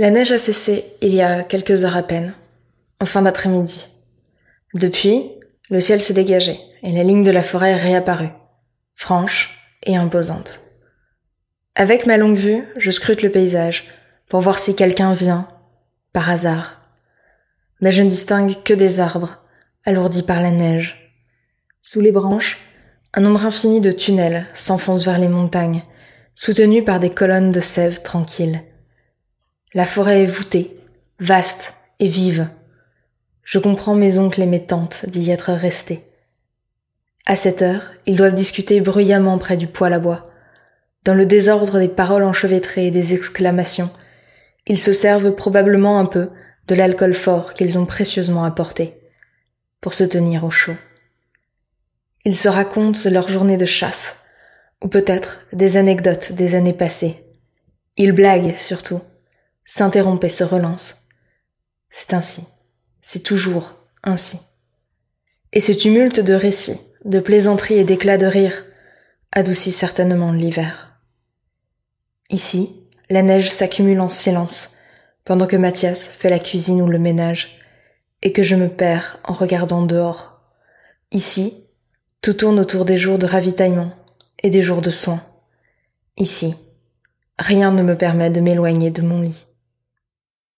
La neige a cessé il y a quelques heures à peine, en fin d'après-midi. Depuis, le ciel s'est dégagé et la ligne de la forêt est réapparue, franche et imposante. Avec ma longue vue, je scrute le paysage pour voir si quelqu'un vient, par hasard. Mais je ne distingue que des arbres, alourdis par la neige. Sous les branches, un nombre infini de tunnels s'enfonce vers les montagnes, soutenus par des colonnes de sève tranquilles. La forêt est voûtée, vaste et vive. Je comprends mes oncles et mes tantes d'y être restés. À cette heure, ils doivent discuter bruyamment près du poêle à bois. Dans le désordre des paroles enchevêtrées et des exclamations, ils se servent probablement un peu de l'alcool fort qu'ils ont précieusement apporté pour se tenir au chaud. Ils se racontent leur journée de chasse, ou peut-être des anecdotes des années passées. Ils blaguent surtout, s'interrompent et se relancent. C'est ainsi, c'est toujours ainsi. Et ce tumulte de récits, de plaisanteries et d'éclats de rire adoucit certainement l'hiver. Ici, la neige s'accumule en silence, pendant que Mathias fait la cuisine ou le ménage, et que je me perds en regardant dehors. Ici, tout tourne autour des jours de ravitaillement et des jours de soins. Ici, rien ne me permet de m'éloigner de mon lit.